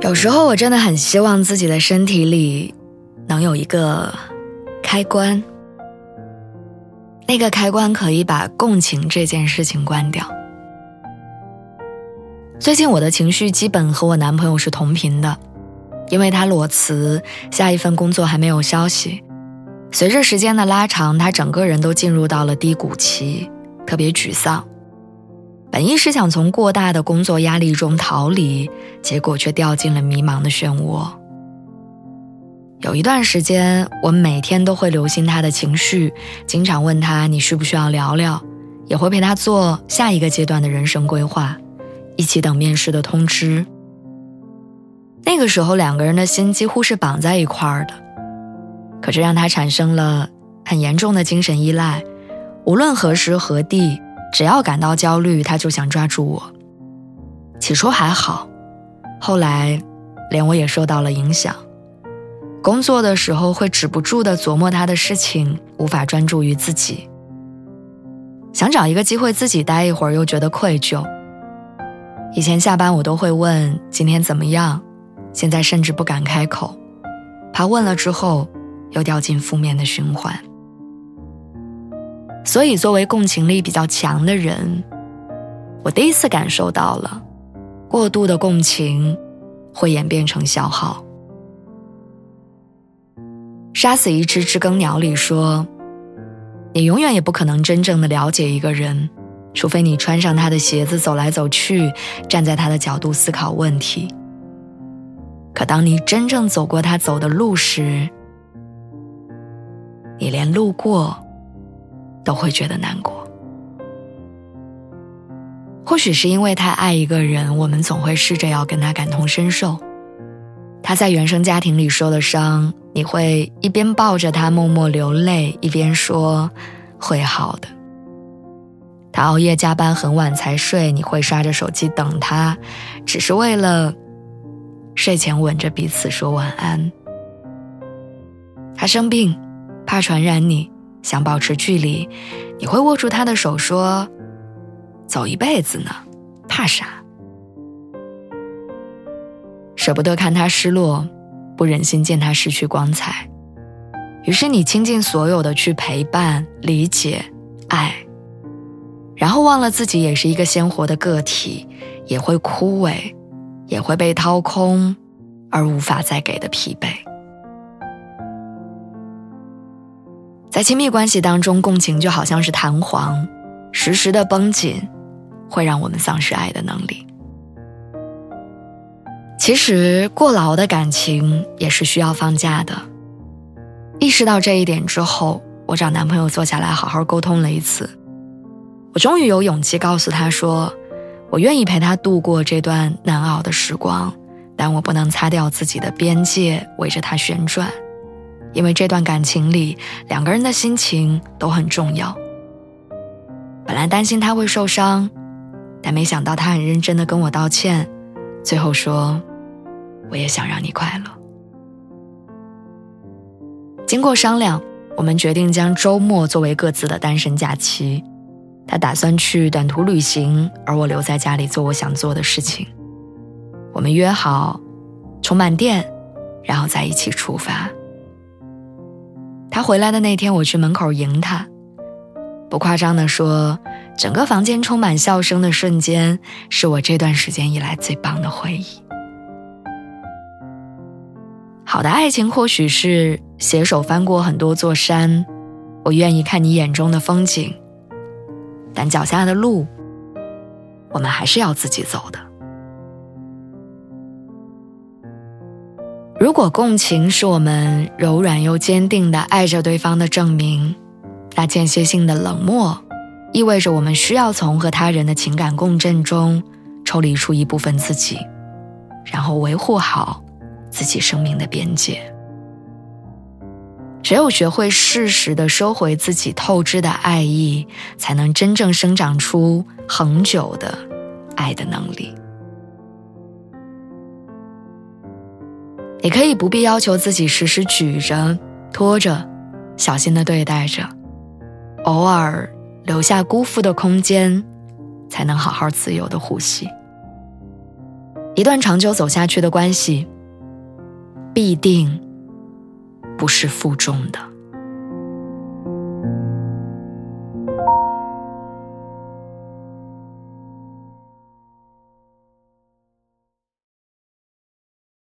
有时候我真的很希望自己的身体里能有一个开关，那个开关可以把共情这件事情关掉。最近我的情绪基本和我男朋友是同频的，因为他裸辞，下一份工作还没有消息。随着时间的拉长，他整个人都进入到了低谷期，特别沮丧。本意是想从过大的工作压力中逃离，结果却掉进了迷茫的漩涡。有一段时间，我每天都会留心他的情绪，经常问他：“你需不需要聊聊？”也会陪他做下一个阶段的人生规划，一起等面试的通知。那个时候，两个人的心几乎是绑在一块儿的，可这让他产生了很严重的精神依赖，无论何时何地。只要感到焦虑，他就想抓住我。起初还好，后来，连我也受到了影响。工作的时候会止不住的琢磨他的事情，无法专注于自己。想找一个机会自己待一会儿，又觉得愧疚。以前下班我都会问今天怎么样，现在甚至不敢开口，怕问了之后又掉进负面的循环。所以，作为共情力比较强的人，我第一次感受到了，过度的共情会演变成消耗。杀死一只知更鸟里说：“你永远也不可能真正的了解一个人，除非你穿上他的鞋子走来走去，站在他的角度思考问题。可当你真正走过他走的路时，你连路过。”都会觉得难过。或许是因为太爱一个人，我们总会试着要跟他感同身受。他在原生家庭里受的伤，你会一边抱着他默默流泪，一边说会好的。他熬夜加班很晚才睡，你会刷着手机等他，只是为了睡前吻着彼此说晚安。他生病，怕传染你。想保持距离，你会握住他的手说：“走一辈子呢，怕啥？”舍不得看他失落，不忍心见他失去光彩，于是你倾尽所有的去陪伴、理解、爱，然后忘了自己也是一个鲜活的个体，也会枯萎，也会被掏空，而无法再给的疲惫。在亲密关系当中，共情就好像是弹簧，时时的绷紧，会让我们丧失爱的能力。其实，过劳的感情也是需要放假的。意识到这一点之后，我找男朋友坐下来好好沟通了一次。我终于有勇气告诉他说，我愿意陪他度过这段难熬的时光，但我不能擦掉自己的边界，围着他旋转。因为这段感情里，两个人的心情都很重要。本来担心他会受伤，但没想到他很认真的跟我道歉，最后说：“我也想让你快乐。”经过商量，我们决定将周末作为各自的单身假期。他打算去短途旅行，而我留在家里做我想做的事情。我们约好充满电，然后再一起出发。他回来的那天，我去门口迎他。不夸张的说，整个房间充满笑声的瞬间，是我这段时间以来最棒的回忆。好的爱情或许是携手翻过很多座山，我愿意看你眼中的风景，但脚下的路，我们还是要自己走的。如果共情是我们柔软又坚定的爱着对方的证明，那间歇性的冷漠，意味着我们需要从和他人的情感共振中抽离出一部分自己，然后维护好自己生命的边界。只有学会适时的收回自己透支的爱意，才能真正生长出恒久的爱的能力。你可以不必要求自己时时举着、拖着、小心的对待着，偶尔留下辜负的空间，才能好好自由的呼吸。一段长久走下去的关系，必定不是负重的。